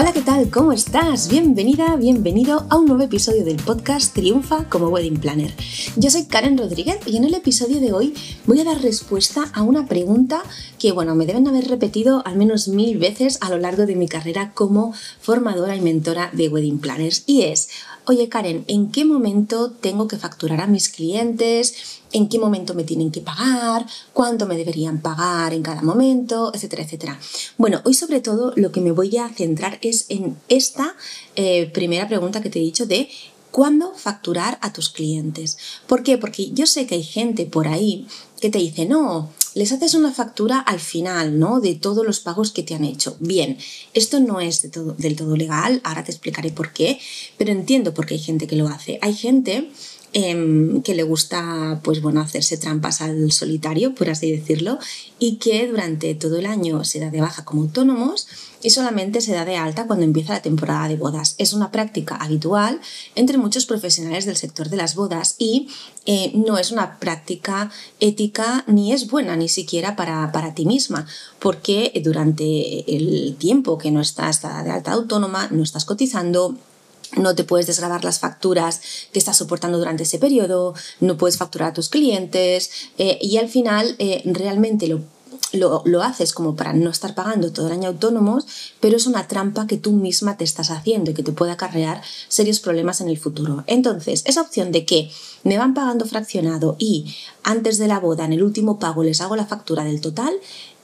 Hola, ¿qué tal? ¿Cómo estás? Bienvenida, bienvenido a un nuevo episodio del podcast Triunfa como Wedding Planner. Yo soy Karen Rodríguez y en el episodio de hoy voy a dar respuesta a una pregunta que, bueno, me deben haber repetido al menos mil veces a lo largo de mi carrera como formadora y mentora de Wedding Planners y es, oye Karen, ¿en qué momento tengo que facturar a mis clientes? en qué momento me tienen que pagar, cuánto me deberían pagar en cada momento, etcétera, etcétera. Bueno, hoy sobre todo lo que me voy a centrar es en esta eh, primera pregunta que te he dicho de cuándo facturar a tus clientes. ¿Por qué? Porque yo sé que hay gente por ahí que te dice, no, les haces una factura al final, ¿no? De todos los pagos que te han hecho. Bien, esto no es del todo legal, ahora te explicaré por qué, pero entiendo por qué hay gente que lo hace. Hay gente Em, que le gusta pues bueno hacerse trampas al solitario por así decirlo y que durante todo el año se da de baja como autónomos y solamente se da de alta cuando empieza la temporada de bodas. Es una práctica habitual entre muchos profesionales del sector de las bodas y eh, no es una práctica ética ni es buena ni siquiera para, para ti misma, porque durante el tiempo que no estás de alta autónoma, no estás cotizando, no te puedes desgravar las facturas que estás soportando durante ese periodo, no puedes facturar a tus clientes eh, y al final eh, realmente lo, lo, haces como para no estar pagando todo el año autónomos, pero es una trampa que tú misma te estás haciendo y que te puede acarrear serios problemas en el futuro. Entonces, esa opción de que me van pagando fraccionado y antes de la boda, en el último pago, les hago la factura del total,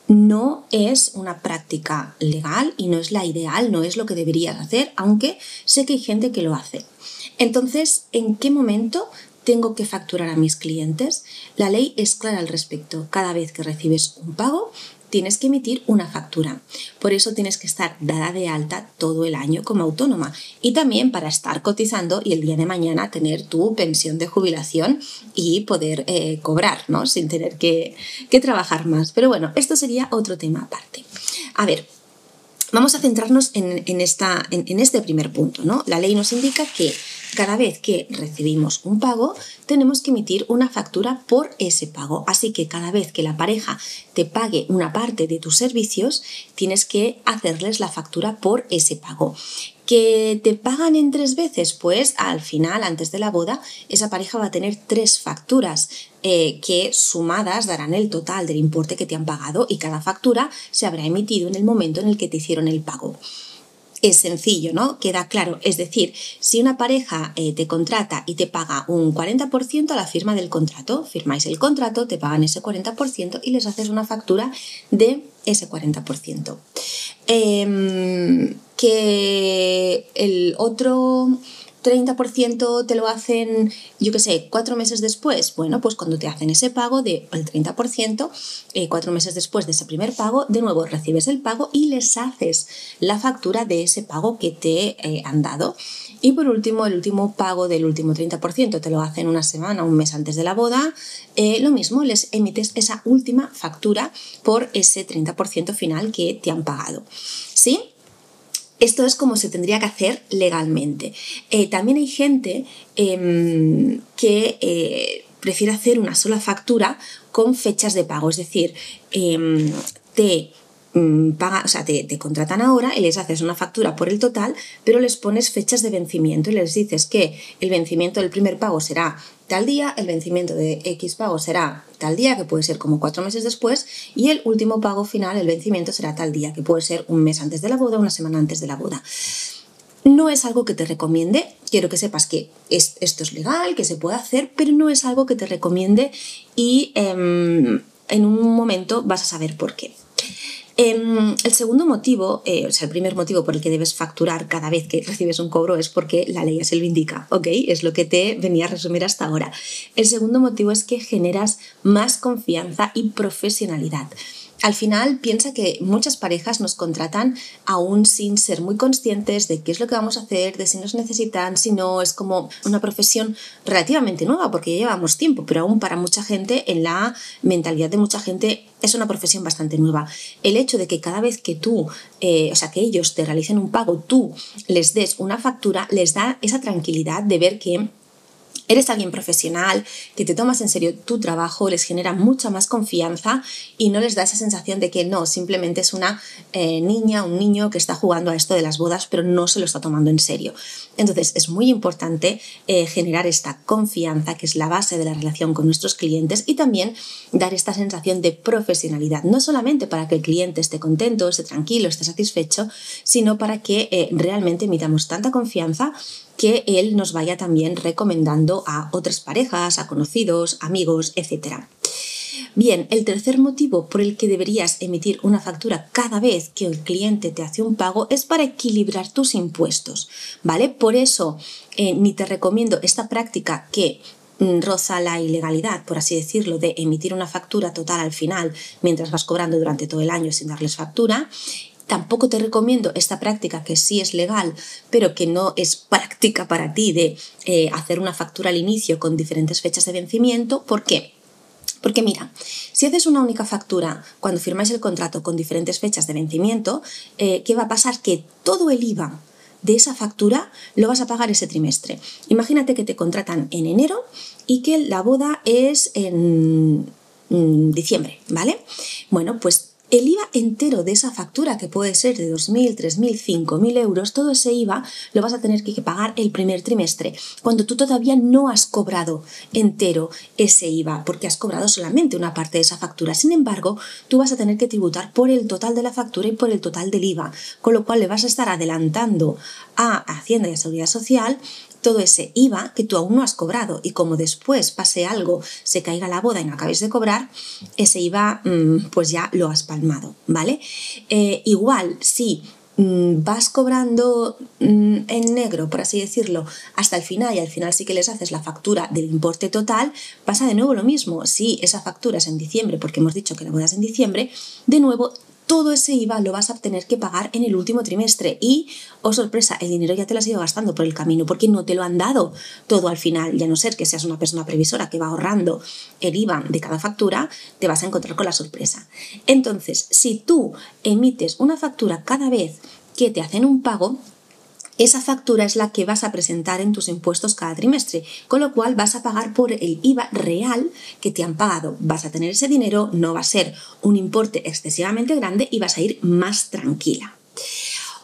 no es una práctica legal y no es la ideal, no es lo que deberías hacer, aunque sé que hay gente que lo hace. Entonces, ¿en qué momento tengo que facturar a mis clientes? La ley es clara al respecto. Cada vez que recibes un pago, tienes que emitir una factura. Por eso tienes que estar dada de alta todo el año como autónoma y también para estar cotizando y el día de mañana tener tu pensión de jubilación y poder eh, cobrar, ¿no? Sin tener que, trabajar más. Pero bueno, esto sería otro tema aparte. A ver, vamos a centrarnos en, en, este primer punto. ¿no? La ley nos indica que cada vez que recibimos un pago, tenemos que emitir una factura por ese pago. Así que cada vez que la pareja te pague una parte de tus servicios, tienes que hacerles la factura por ese pago. ¿Que te pagan en tres veces? Pues al final, antes de la boda, esa pareja va a tener tres facturas eh, que sumadas darán el total del importe que te han pagado y cada factura se habrá emitido en el momento en el que te hicieron el pago es sencillo, ¿no? Queda claro. Es decir, si una pareja eh, te contrata y te paga un 40% a la firma del contrato, firmáis el contrato, te pagan ese 40% y les haces una factura de ese 40%. Em, que el otro 30% te lo hacen, yo qué sé, cuatro meses después. Bueno, pues cuando te hacen ese pago del 30%, eh, cuatro meses después de ese primer pago, de nuevo recibes el pago y les haces la factura de ese pago que te eh, han dado. Y por último, el último pago del último 30% te lo hacen una semana, un mes antes de la boda. Eh, lo mismo, les emites esa última factura por ese 30% final que te han pagado. ¿Sí? Esto es como se tendría que hacer legalmente. Eh, también hay gente em, que eh, prefiere hacer una sola factura con fechas de pago, es decir, em, te Mm, paga, o sea, te, contratan ahora y les haces una factura por el total, pero les pones fechas de vencimiento y les dices que el vencimiento del primer pago será tal día, el vencimiento de X pago será tal día, que puede ser como cuatro meses después, y el último pago final, el vencimiento será tal día, que puede ser un mes antes de la boda, una semana antes de la boda. No es algo que te recomiende, quiero que sepas que esto es legal, que se puede hacer, pero no es algo que te recomiende y em, en un momento vas a saber por qué. Em, el segundo motivo, eh, o sea, el primer motivo por el que debes facturar cada vez que recibes un cobro es porque la ley así lo indica, ¿ok? Es lo que te venía a resumir hasta ahora. El segundo motivo es que generas más confianza y profesionalidad. Al final piensa que muchas parejas nos contratan aún sin ser muy conscientes de qué es lo que vamos a hacer, de si nos necesitan, si no, es como una profesión relativamente nueva porque ya llevamos tiempo, pero aún para mucha gente, en la mentalidad de mucha gente, es una profesión bastante nueva. El hecho de que cada vez que tú, eh, o sea, que ellos te realicen un pago, tú les des una factura, les da esa tranquilidad de ver que eres alguien profesional, que te tomas en serio tu trabajo, les genera mucha más confianza y no les da esa sensación de que no, simplemente es una eh, niña, un niño que está jugando a esto de las bodas, pero no se lo está tomando en serio. Entonces es muy importante eh, generar esta confianza, que es la base de la relación con nuestros clientes, y también dar esta sensación de profesionalidad, no solamente para que el cliente esté contento, esté tranquilo, esté satisfecho, sino para que eh, realmente emitamos tanta confianza que él nos vaya también recomendando a otras parejas, a conocidos, amigos, etc. Bien, el tercer motivo por el que deberías emitir una factura cada vez que el cliente te hace un pago es para equilibrar tus impuestos, ¿vale? Por eso eh, ni te recomiendo esta práctica que mm, roza la ilegalidad, por así decirlo, de emitir una factura total al final mientras vas cobrando durante todo el año sin darles factura Tampoco te recomiendo esta práctica que sí es legal, pero que no es práctica para ti de eh, hacer una factura al inicio con diferentes fechas de vencimiento. ¿Por qué? Porque mira, si haces una única factura cuando firmáis el contrato con diferentes fechas de vencimiento, eh, ¿qué va a pasar? Que todo el IVA de esa factura lo vas a pagar ese trimestre. Imagínate que te contratan en enero y que la boda es en diciembre, ¿vale? Bueno, pues el IVA entero de esa factura, que puede ser de 2.000, 3.000, 5.000 euros, todo ese IVA lo vas a tener que pagar el primer trimestre, cuando tú todavía no has cobrado entero ese IVA, porque has cobrado solamente una parte de esa factura. Sin embargo, tú vas a tener que tributar por el total de la factura y por el total del IVA, con lo cual le vas a estar adelantando a Hacienda y a Seguridad Social todo ese IVA que tú aún no has cobrado y como después pase algo, se caiga la boda y no acabes de cobrar, ese IVA mm, pues ya lo has palmado, ¿vale? Eh, igual, si mm, vas cobrando mm, en negro, por así decirlo, hasta el final y al final sí que les haces la factura del importe total, pasa de nuevo lo mismo. Si esa factura es en diciembre, porque hemos dicho que la boda es en diciembre, de nuevo todo ese IVA lo vas a tener que pagar en el último trimestre y, oh sorpresa, el dinero ya te lo has ido gastando por el camino porque no te lo han dado todo al final, ya no ser que seas una persona previsora que va ahorrando el IVA de cada factura, te vas a encontrar con la sorpresa. Entonces, si tú emites una factura cada vez que te hacen un pago, esa factura es la que vas a presentar en tus impuestos cada trimestre, con lo cual vas a pagar por el IVA real que te han pagado. Vas a tener ese dinero, no va a ser un importe excesivamente grande y vas a ir más tranquila.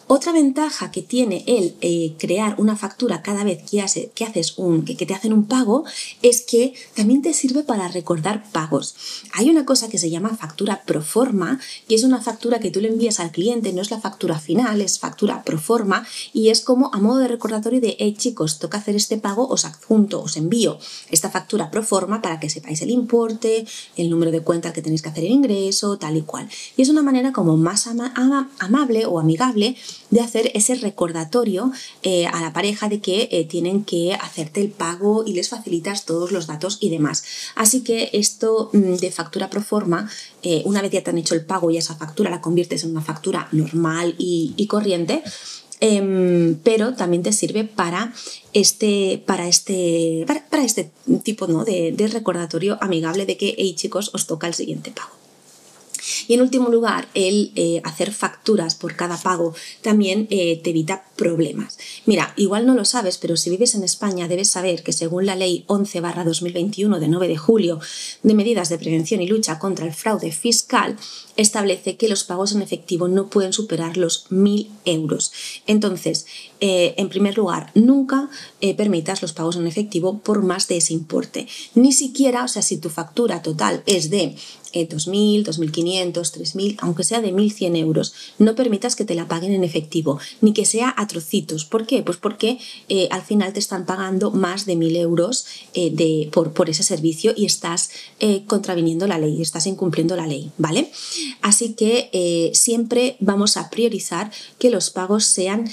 Otra ventaja que tiene el eh, crear una factura cada vez que, haces un, que, te hacen un pago es que también te sirve para recordar pagos. Hay una cosa que se llama factura pro forma, que es una factura que tú le envías al cliente, no es la factura final, es factura pro forma y es como a modo de recordatorio de, hey chicos, toca hacer este pago, os adjunto, os envío esta factura pro forma para que sepáis el importe, el número de cuenta que tenéis que hacer el ingreso, tal y cual. Y es una manera como más amable o amigable de hacer ese recordatorio eh, a la pareja de que eh, tienen que hacerte el pago y les facilitas todos los datos y demás. Así que esto mm, de factura pro forma, eh, una vez ya te han hecho el pago y esa factura la conviertes en una factura normal y, corriente, em, pero también te sirve para este, para este, para, este tipo ¿no? de, de recordatorio amigable de que, hey chicos, os toca el siguiente pago. Y en último lugar, el eh, hacer facturas por cada pago también eh, te evita problemas. Mira, igual no lo sabes, pero si vives en España debes saber que según la ley 11-2021 de 9 de julio de medidas de prevención y lucha contra el fraude fiscal, establece que los pagos en efectivo no pueden superar los 1.000 euros. Entonces, eh, en primer lugar, nunca permitas los pagos en efectivo por más de ese importe. Ni siquiera, o sea, si tu factura total es de 2.000, 2.500, 3.000, aunque sea de 1.100 euros, no permitas que te la paguen en efectivo, ni que sea a trocitos. ¿Por qué? Pues porque eh, al final te están pagando más de 1.000 euros eh, de, por, por, ese servicio y estás eh, contraviniendo la ley, estás incumpliendo la ley, ¿vale? Así que siempre vamos a priorizar que los pagos sean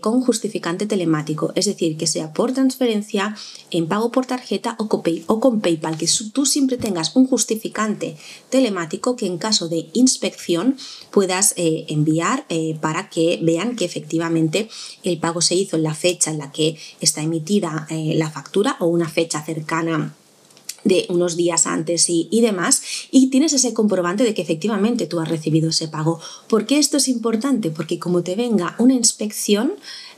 con justificante telemático, es decir, que sea por transferencia, en pago por tarjeta o con, PayPal, que tú siempre tengas un justificante telemático que en caso de inspección puedas eh, enviar eh, para que vean que efectivamente el pago se hizo en la fecha en la que está emitida eh, la factura o una fecha cercana de unos días antes y, demás, y tienes ese comprobante de que efectivamente tú has recibido ese pago. ¿Por qué esto es importante? Porque como te venga una inspección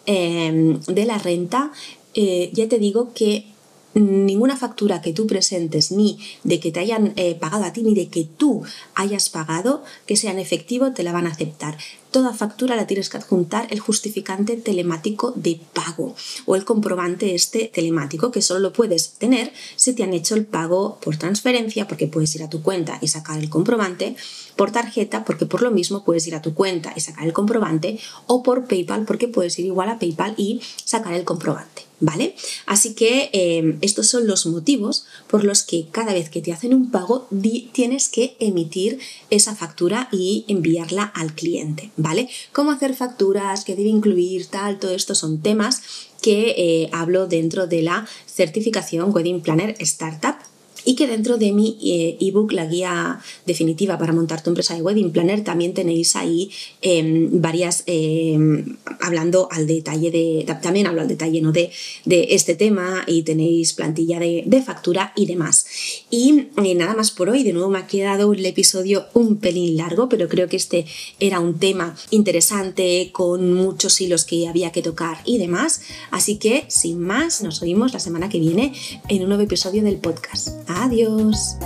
de la renta, ya te digo que ninguna factura que tú presentes, ni de que te hayan eh, pagado a ti, ni de que tú hayas pagado, que sea en efectivo, te la van a aceptar toda factura la tienes que adjuntar el justificante telemático de pago o el comprobante este telemático que solo lo puedes tener si te han hecho el pago por transferencia porque puedes ir a tu cuenta y sacar el comprobante, por tarjeta porque por lo mismo puedes ir a tu cuenta y sacar el comprobante o por PayPal porque puedes ir igual a PayPal y sacar el comprobante. ¿Vale? Así que em, estos son los motivos por los que cada vez que te hacen un pago tienes que emitir esa factura y enviarla al cliente. ¿Vale? Cómo hacer facturas, qué debe incluir, tal, todo esto son temas que eh, hablo dentro de la certificación Wedding Planner Startup y que dentro de mi eh, ebook, la guía definitiva para montar tu empresa de wedding planner, también tenéis ahí em, varias, em, hablando al detalle de, también hablo al detalle ¿no? de, de este tema y tenéis plantilla de, factura y demás. Y nada más por hoy, de nuevo me ha quedado el episodio un pelín largo, pero creo que este era un tema interesante con muchos hilos que había que tocar y demás. Así que, sin más, nos oímos la semana que viene en un nuevo episodio del podcast. Adiós.